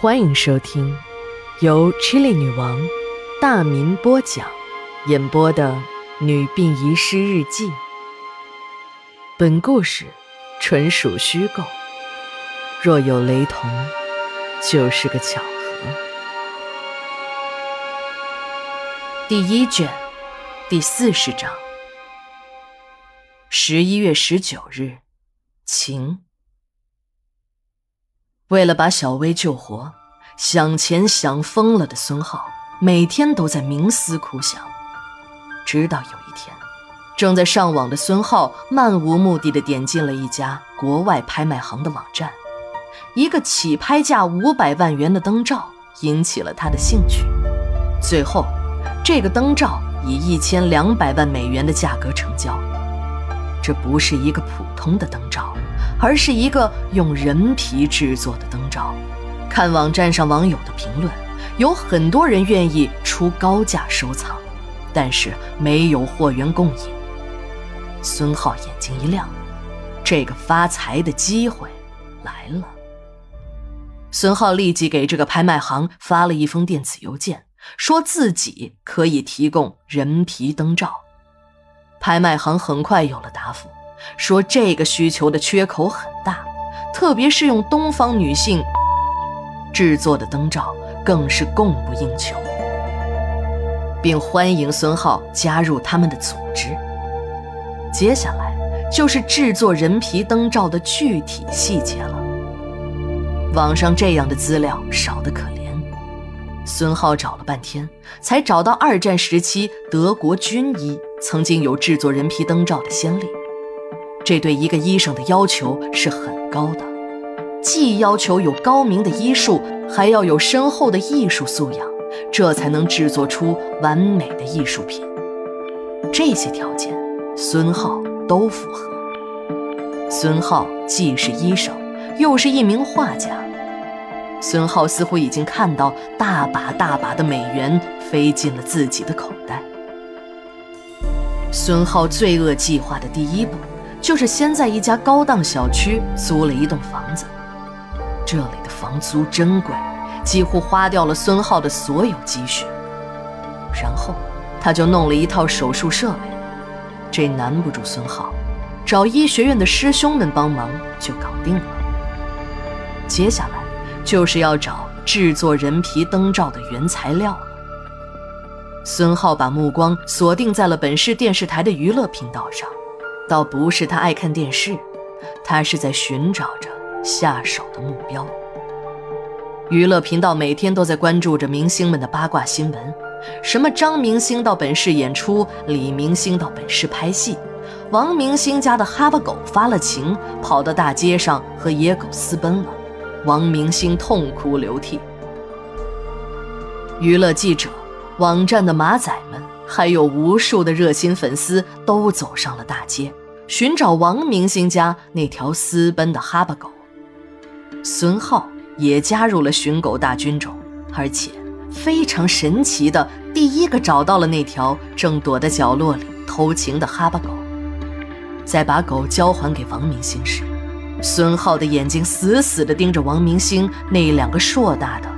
欢迎收听由 Chili 女王大民播讲、演播的《女病遗失日记》。本故事纯属虚构，若有雷同，就是个巧合。第一卷第四十章，十一月十九日，晴。为了把小薇救活，想钱想疯了的孙浩每天都在冥思苦想。直到有一天，正在上网的孙浩漫无目的地点进了一家国外拍卖行的网站，一个起拍价五百万元的灯罩引起了他的兴趣。最后，这个灯罩以一千两百万美元的价格成交。这不是一个普通的灯罩。而是一个用人皮制作的灯罩。看网站上网友的评论，有很多人愿意出高价收藏，但是没有货源供应。孙浩眼睛一亮，这个发财的机会来了。孙浩立即给这个拍卖行发了一封电子邮件，说自己可以提供人皮灯罩。拍卖行很快有了答复。说这个需求的缺口很大，特别是用东方女性制作的灯罩更是供不应求，并欢迎孙浩加入他们的组织。接下来就是制作人皮灯罩的具体细节了。网上这样的资料少得可怜，孙浩找了半天才找到二战时期德国军医曾经有制作人皮灯罩的先例。这对一个医生的要求是很高的，既要求有高明的医术，还要有深厚的艺术素养，这才能制作出完美的艺术品。这些条件，孙浩都符合。孙浩既是医生，又是一名画家。孙浩似乎已经看到大把大把的美元飞进了自己的口袋。孙浩罪恶计划的第一步。就是先在一家高档小区租了一栋房子，这里的房租真贵，几乎花掉了孙浩的所有积蓄。然后他就弄了一套手术设备，这难不住孙浩，找医学院的师兄们帮忙就搞定了。接下来就是要找制作人皮灯罩的原材料了。孙浩把目光锁定在了本市电视台的娱乐频道上。倒不是他爱看电视，他是在寻找着下手的目标。娱乐频道每天都在关注着明星们的八卦新闻，什么张明星到本市演出，李明星到本市拍戏，王明星家的哈巴狗发了情，跑到大街上和野狗私奔了，王明星痛哭流涕。娱乐记者、网站的马仔们，还有无数的热心粉丝都走上了大街。寻找王明星家那条私奔的哈巴狗，孙浩也加入了寻狗大军中，而且非常神奇的，第一个找到了那条正躲在角落里偷情的哈巴狗。在把狗交还给王明星时，孙浩的眼睛死死地盯着王明星那两个硕大的。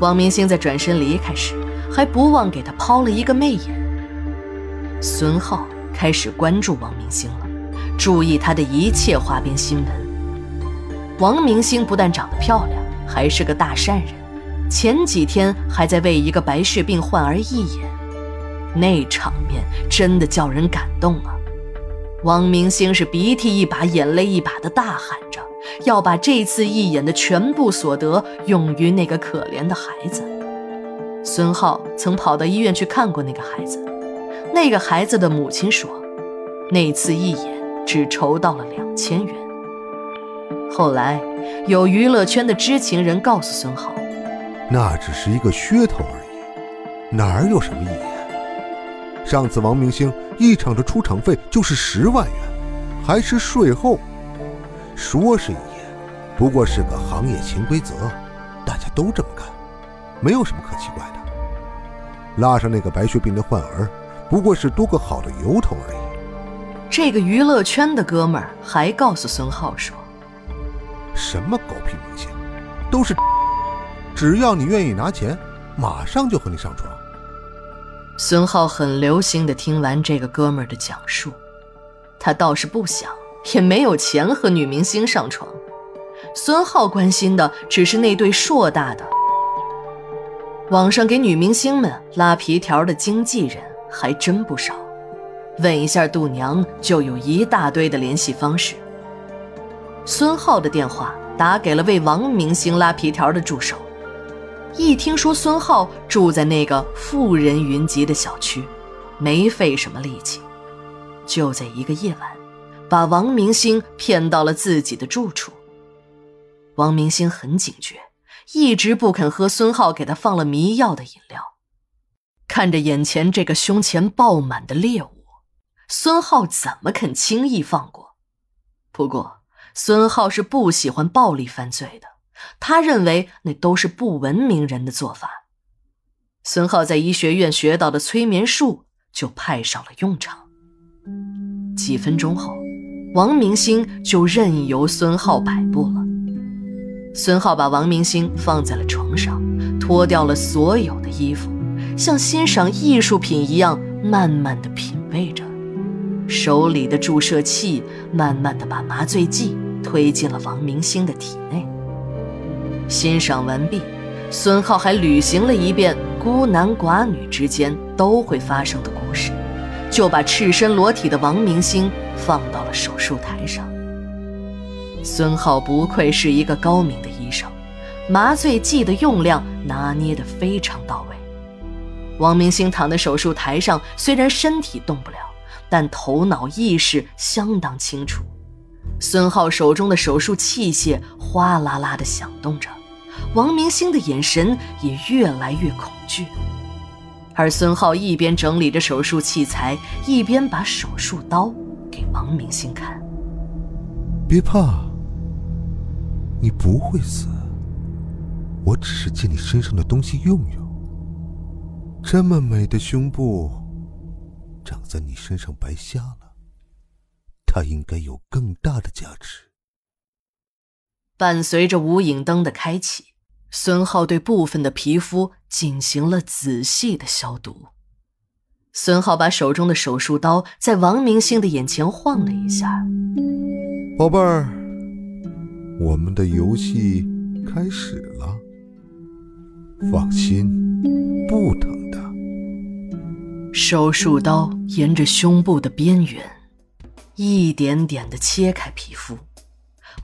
王明星在转身离开时，还不忘给他抛了一个媚眼。孙浩。开始关注王明星了，注意他的一切花边新闻。王明星不但长得漂亮，还是个大善人。前几天还在为一个白血病患儿义演，那场面真的叫人感动啊！王明星是鼻涕一把眼泪一把的大喊着，要把这次义演的全部所得用于那个可怜的孩子。孙浩曾跑到医院去看过那个孩子。那个孩子的母亲说：“那次义演只筹到了两千元。”后来，有娱乐圈的知情人告诉孙浩：“那只是一个噱头而已，哪儿有什么意义演？上次王明星一场的出场费就是十万元，还是税后。说是义演，不过是个行业潜规则，大家都这么干，没有什么可奇怪的。拉上那个白血病的患儿。”不过是多个好的由头而已。这个娱乐圈的哥们儿还告诉孙浩说：“什么狗屁明星，都是，只要你愿意拿钱，马上就和你上床。孙浩很留心的听完这个哥们儿的讲述，他倒是不想，也没有钱和女明星上床。孙浩关心的只是那对硕大的。网上给女明星们拉皮条的经纪人还真不少，问一下度娘就有一大堆的联系方式。孙浩的电话打给了为王明星拉皮条的助手，一听说孙浩住在那个富人云集的小区，没费什么力气，就在一个夜晚，把王明星骗到了自己的住处。王明星很警觉。一直不肯喝孙浩给他放了迷药的饮料，看着眼前这个胸前爆满的猎物，孙浩怎么肯轻易放过？不过，孙浩是不喜欢暴力犯罪的，他认为那都是不文明人的做法。孙浩在医学院学到的催眠术就派上了用场。几分钟后，王明星就任由孙浩摆布了。孙浩把王明星放在了床上，脱掉了所有的衣服，像欣赏艺术品一样慢慢的品味着，手里的注射器慢慢的把麻醉剂推进了王明星的体内。欣赏完毕，孙浩还履行了一遍孤男寡女之间都会发生的故事，就把赤身裸体的王明星放到了手术台上。孙浩不愧是一个高明的医生，麻醉剂的用量拿捏得非常到位。王明星躺在手术台上，虽然身体动不了，但头脑意识相当清楚。孙浩手中的手术器械哗啦啦地响动着，王明星的眼神也越来越恐惧。而孙浩一边整理着手术器材，一边把手术刀给王明星看：“别怕。”你不会死，我只是借你身上的东西用用。这么美的胸部，长在你身上白瞎了，它应该有更大的价值。伴随着无影灯的开启，孙浩对部分的皮肤进行了仔细的消毒。孙浩把手中的手术刀在王明星的眼前晃了一下，宝贝儿。我们的游戏开始了，放心，不疼的。手术刀沿着胸部的边缘，一点点的切开皮肤。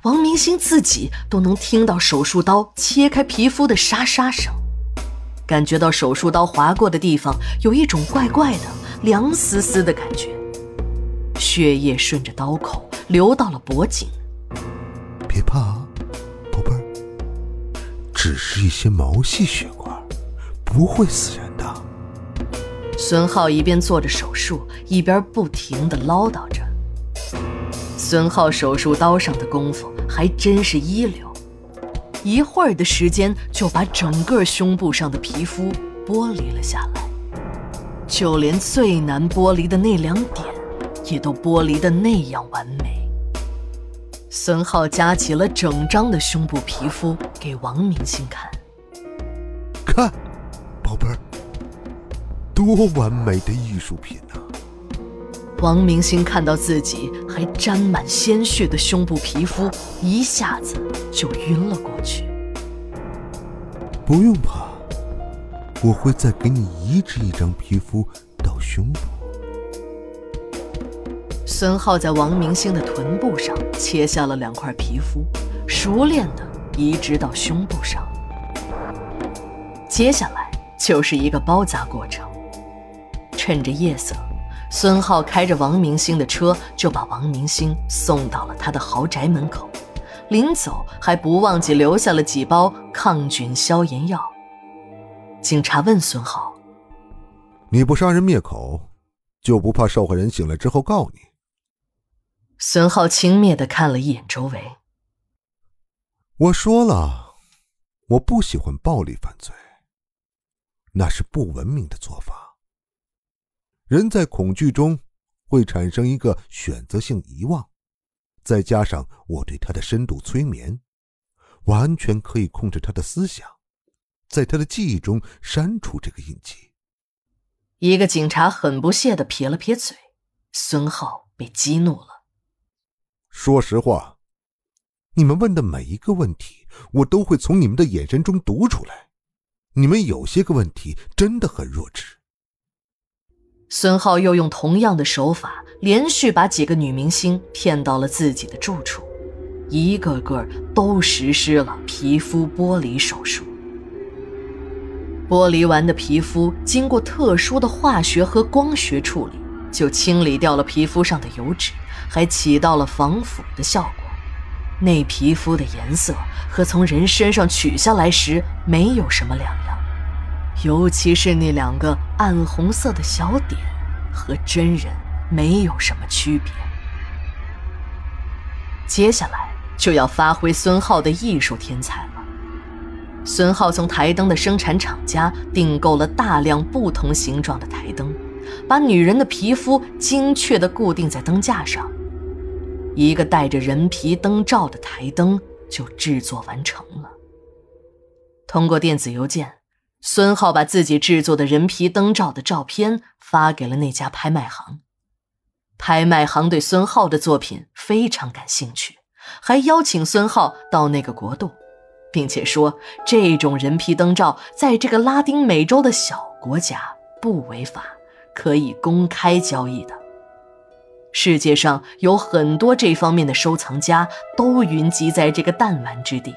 王明星自己都能听到手术刀切开皮肤的沙沙声，感觉到手术刀划过的地方有一种怪怪的、凉丝丝的感觉。血液顺着刀口流到了脖颈。别怕啊，宝贝儿，只是一些毛细血管，不会死人的。孙浩一边做着手术，一边不停的唠叨着。孙浩手术刀上的功夫还真是一流，一会儿的时间就把整个胸部上的皮肤剥离了下来，就连最难剥离的那两点，也都剥离的那样完美。孙浩夹起了整张的胸部皮肤给王明星看，看，宝贝儿，多完美的艺术品！王明星看到自己还沾满鲜血的胸部皮肤，一下子就晕了过去。不用怕，我会再给你移植一张皮肤到胸部。孙浩在王明星的臀部上切下了两块皮肤，熟练的移植到胸部上。接下来就是一个包扎过程。趁着夜色，孙浩开着王明星的车，就把王明星送到了他的豪宅门口。临走还不忘记留下了几包抗菌消炎药。警察问孙浩：“你不杀人灭口，就不怕受害人醒来之后告你？”孙浩轻蔑的看了一眼周围。我说了，我不喜欢暴力犯罪，那是不文明的做法。人在恐惧中会产生一个选择性遗忘，再加上我对他的深度催眠，完全可以控制他的思想，在他的记忆中删除这个印记。一个警察很不屑的撇了撇嘴，孙浩被激怒了。说实话，你们问的每一个问题，我都会从你们的眼神中读出来。你们有些个问题真的很弱智。孙浩又用同样的手法，连续把几个女明星骗到了自己的住处，一个个都实施了皮肤剥离手术。剥离完的皮肤经过特殊的化学和光学处理，就清理掉了皮肤上的油脂，还起到了防腐的效果。那皮肤的颜色和从人身上取下来时没有什么两样，尤其是那两个暗红色的小点，和真人没有什么区别。接下来就要发挥孙浩的艺术天才了。孙浩从台灯的生产厂家订购了大量不同形状的台灯，把女人的皮肤精确地固定在灯架上。一个带着人皮灯罩的台灯就制作完成了。通过电子邮件，孙浩把自己制作的人皮灯罩的照片发给了那家拍卖行。拍卖行对孙浩的作品非常感兴趣，还邀请孙浩到那个国度，并且说这种人皮灯罩在这个拉丁美洲的小国家不违法，可以公开交易的。世界上有很多这方面的收藏家，都云集在这个弹丸之地。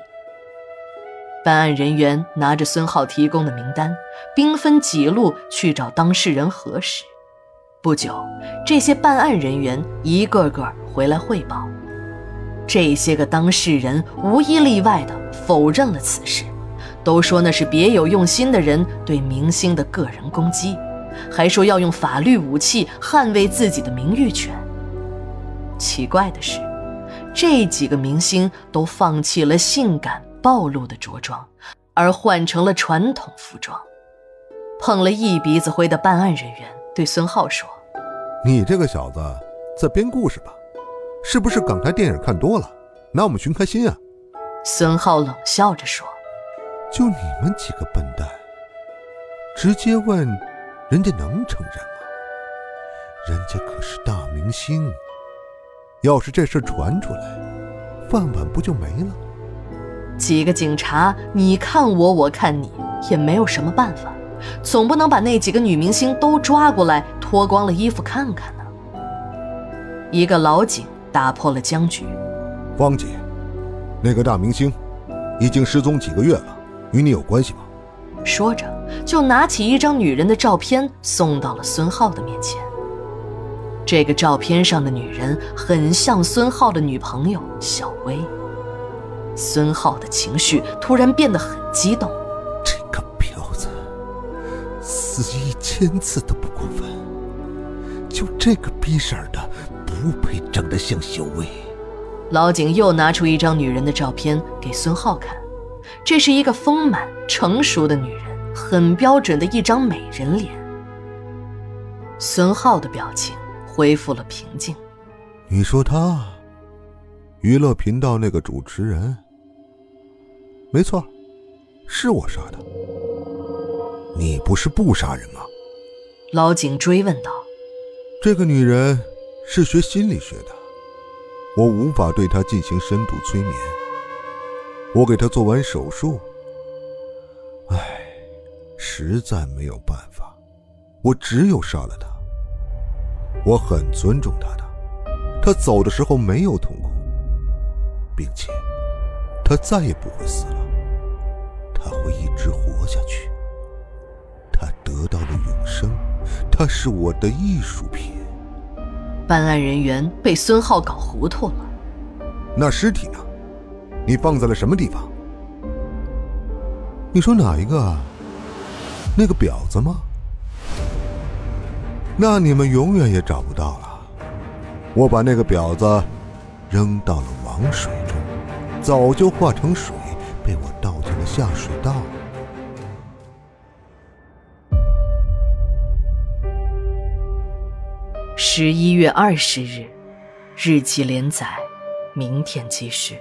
办案人员拿着孙浩提供的名单，兵分几路去找当事人核实。不久，这些办案人员一个个回来汇报，这些个当事人无一例外的否认了此事，都说那是别有用心的人对明星的个人攻击，还说要用法律武器捍卫自己的名誉权。奇怪的是，这几个明星都放弃了性感暴露的着装，而换成了传统服装。碰了一鼻子灰的办案人员对孙浩说：“你这个小子在编故事吧？是不是港台电影看多了，拿我们寻开心啊？”孙浩冷笑着说：“就你们几个笨蛋，直接问人家能承认吗？人家可是大明星。”要是这事传出来，饭碗不就没了？几个警察，你看我，我看你，也没有什么办法，总不能把那几个女明星都抓过来，脱光了衣服看看呢。一个老警打破了僵局：“汪姐，那个大明星已经失踪几个月了，与你有关系吗？”说着，就拿起一张女人的照片送到了孙浩的面前。这个照片上的女人很像孙浩的女朋友小薇。孙浩的情绪突然变得很激动。这个婊子，死一千次都不过分。就这个逼色的，不配长得像小薇。老井又拿出一张女人的照片给孙浩看，这是一个丰满成熟的女人，很标准的一张美人脸。孙浩的表情。恢复了平静。你说他，娱乐频道那个主持人，没错，是我杀的。你不是不杀人吗？老井追问道。这个女人是学心理学的，我无法对她进行深度催眠。我给她做完手术，唉，实在没有办法，我只有杀了她。我很尊重她的，她走的时候没有痛苦，并且她再也不会死了，他会一直活下去。他得到了永生，他是我的艺术品。办案人员被孙浩搞糊涂了。那尸体呢？你放在了什么地方？你说哪一个？那个婊子吗？那你们永远也找不到了。我把那个婊子扔到了王水中，早就化成水，被我下水道。十一月二十日，日记连载，明天继续。